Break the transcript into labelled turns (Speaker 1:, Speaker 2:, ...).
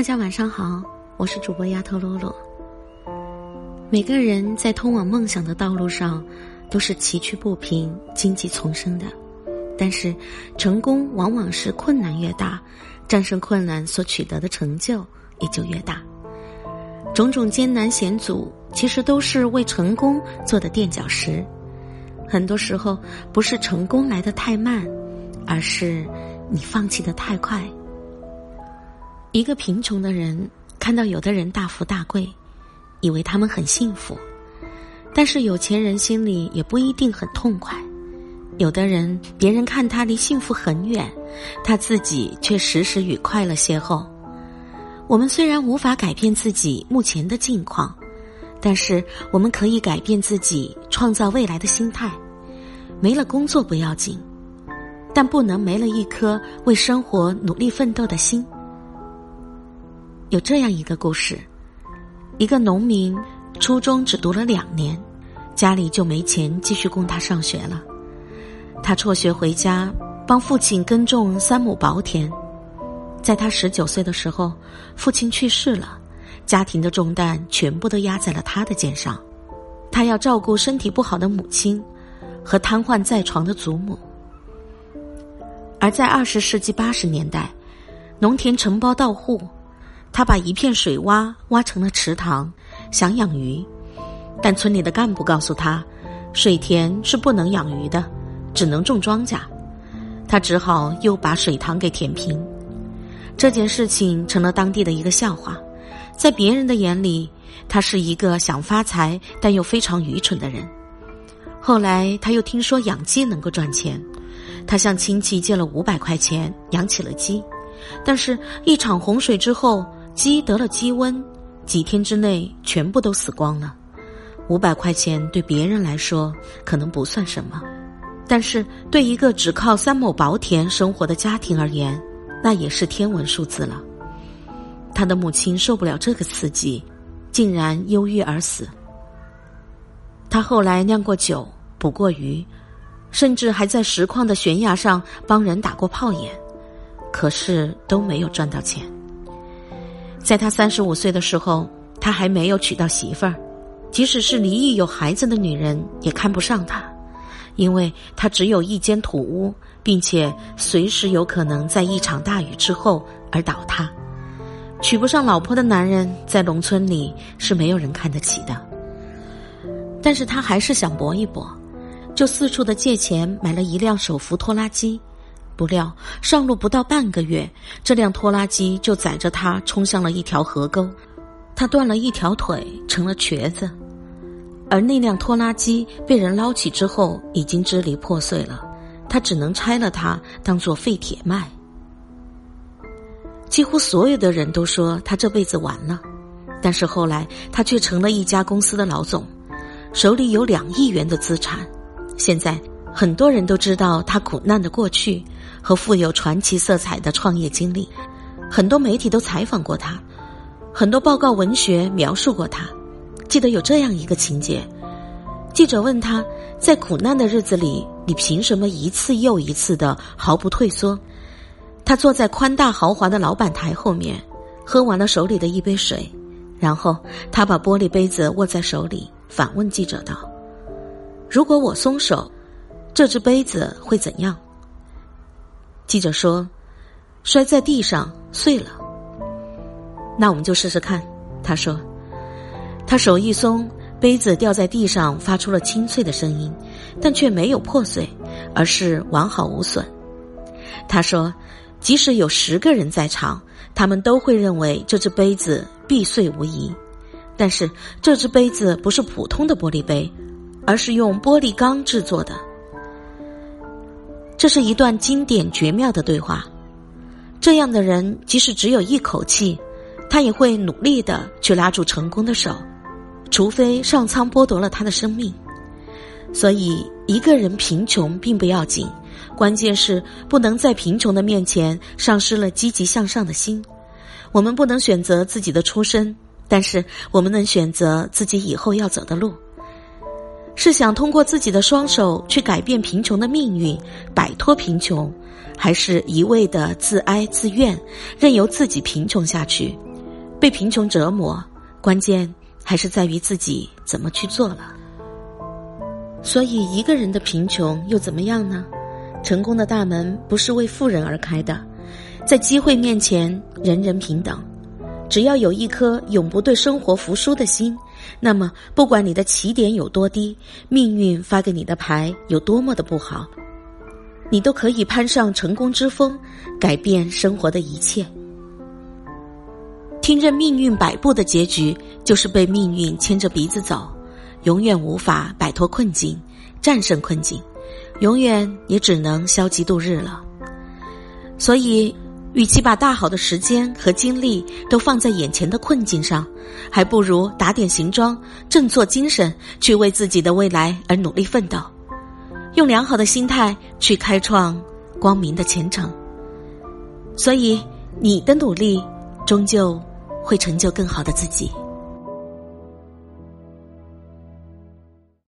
Speaker 1: 大家晚上好，我是主播丫头洛洛。每个人在通往梦想的道路上都是崎岖不平、荆棘丛生的，但是成功往往是困难越大，战胜困难所取得的成就也就越大。种种艰难险阻，其实都是为成功做的垫脚石。很多时候，不是成功来得太慢，而是你放弃的太快。一个贫穷的人看到有的人大富大贵，以为他们很幸福，但是有钱人心里也不一定很痛快。有的人，别人看他离幸福很远，他自己却时时与快乐邂逅。我们虽然无法改变自己目前的境况，但是我们可以改变自己创造未来的心态。没了工作不要紧，但不能没了一颗为生活努力奋斗的心。有这样一个故事：一个农民初中只读了两年，家里就没钱继续供他上学了。他辍学回家，帮父亲耕种三亩薄田。在他十九岁的时候，父亲去世了，家庭的重担全部都压在了他的肩上。他要照顾身体不好的母亲和瘫痪在床的祖母。而在二十世纪八十年代，农田承包到户，他把一片水洼挖成了池塘，想养鱼，但村里的干部告诉他，水田是不能养鱼的，只能种庄稼。他只好又把水塘给填平。这件事情成了当地的一个笑话，在别人的眼里，他是一个想发财但又非常愚蠢的人。后来他又听说养鸡能够赚钱，他向亲戚借了五百块钱养起了鸡，但是，一场洪水之后，鸡得了鸡瘟，几天之内全部都死光了。五百块钱对别人来说可能不算什么，但是对一个只靠三亩薄田生活的家庭而言，那也是天文数字了。他的母亲受不了这个刺激，竟然忧郁而死。他后来酿过酒，捕过鱼，甚至还在石矿的悬崖上帮人打过炮眼，可是都没有赚到钱。在他三十五岁的时候，他还没有娶到媳妇儿，即使是离异有孩子的女人也看不上他。因为他只有一间土屋，并且随时有可能在一场大雨之后而倒塌。娶不上老婆的男人在农村里是没有人看得起的。但是他还是想搏一搏，就四处的借钱买了一辆手扶拖拉机。不料上路不到半个月，这辆拖拉机就载着他冲向了一条河沟，他断了一条腿，成了瘸子。而那辆拖拉机被人捞起之后，已经支离破碎了。他只能拆了它，当做废铁卖。几乎所有的人都说他这辈子完了，但是后来他却成了一家公司的老总，手里有两亿元的资产。现在很多人都知道他苦难的过去和富有传奇色彩的创业经历，很多媒体都采访过他，很多报告文学描述过他。记得有这样一个情节，记者问他，在苦难的日子里，你凭什么一次又一次的毫不退缩？他坐在宽大豪华的老板台后面，喝完了手里的一杯水，然后他把玻璃杯子握在手里，反问记者道：“如果我松手，这只杯子会怎样？”记者说：“摔在地上碎了。”那我们就试试看，他说。他手一松，杯子掉在地上，发出了清脆的声音，但却没有破碎，而是完好无损。他说：“即使有十个人在场，他们都会认为这只杯子必碎无疑。但是这只杯子不是普通的玻璃杯，而是用玻璃钢制作的。”这是一段经典绝妙的对话。这样的人，即使只有一口气，他也会努力的去拉住成功的手。除非上苍剥夺了他的生命，所以一个人贫穷并不要紧，关键是不能在贫穷的面前丧失了积极向上的心。我们不能选择自己的出身，但是我们能选择自己以后要走的路。是想通过自己的双手去改变贫穷的命运，摆脱贫穷，还是一味的自哀自怨，任由自己贫穷下去，被贫穷折磨，关键还是在于自己怎么去做了。所以，一个人的贫穷又怎么样呢？成功的大门不是为富人而开的，在机会面前，人人平等。只要有一颗永不对生活服输的心，那么不管你的起点有多低，命运发给你的牌有多么的不好，你都可以攀上成功之峰，改变生活的一切。听任命运摆布的结局，就是被命运牵着鼻子走，永远无法摆脱困境，战胜困境，永远也只能消极度日了。所以。与其把大好的时间和精力都放在眼前的困境上，还不如打点行装，振作精神，去为自己的未来而努力奋斗，用良好的心态去开创光明的前程。所以，你的努力终究会成就更好的自己。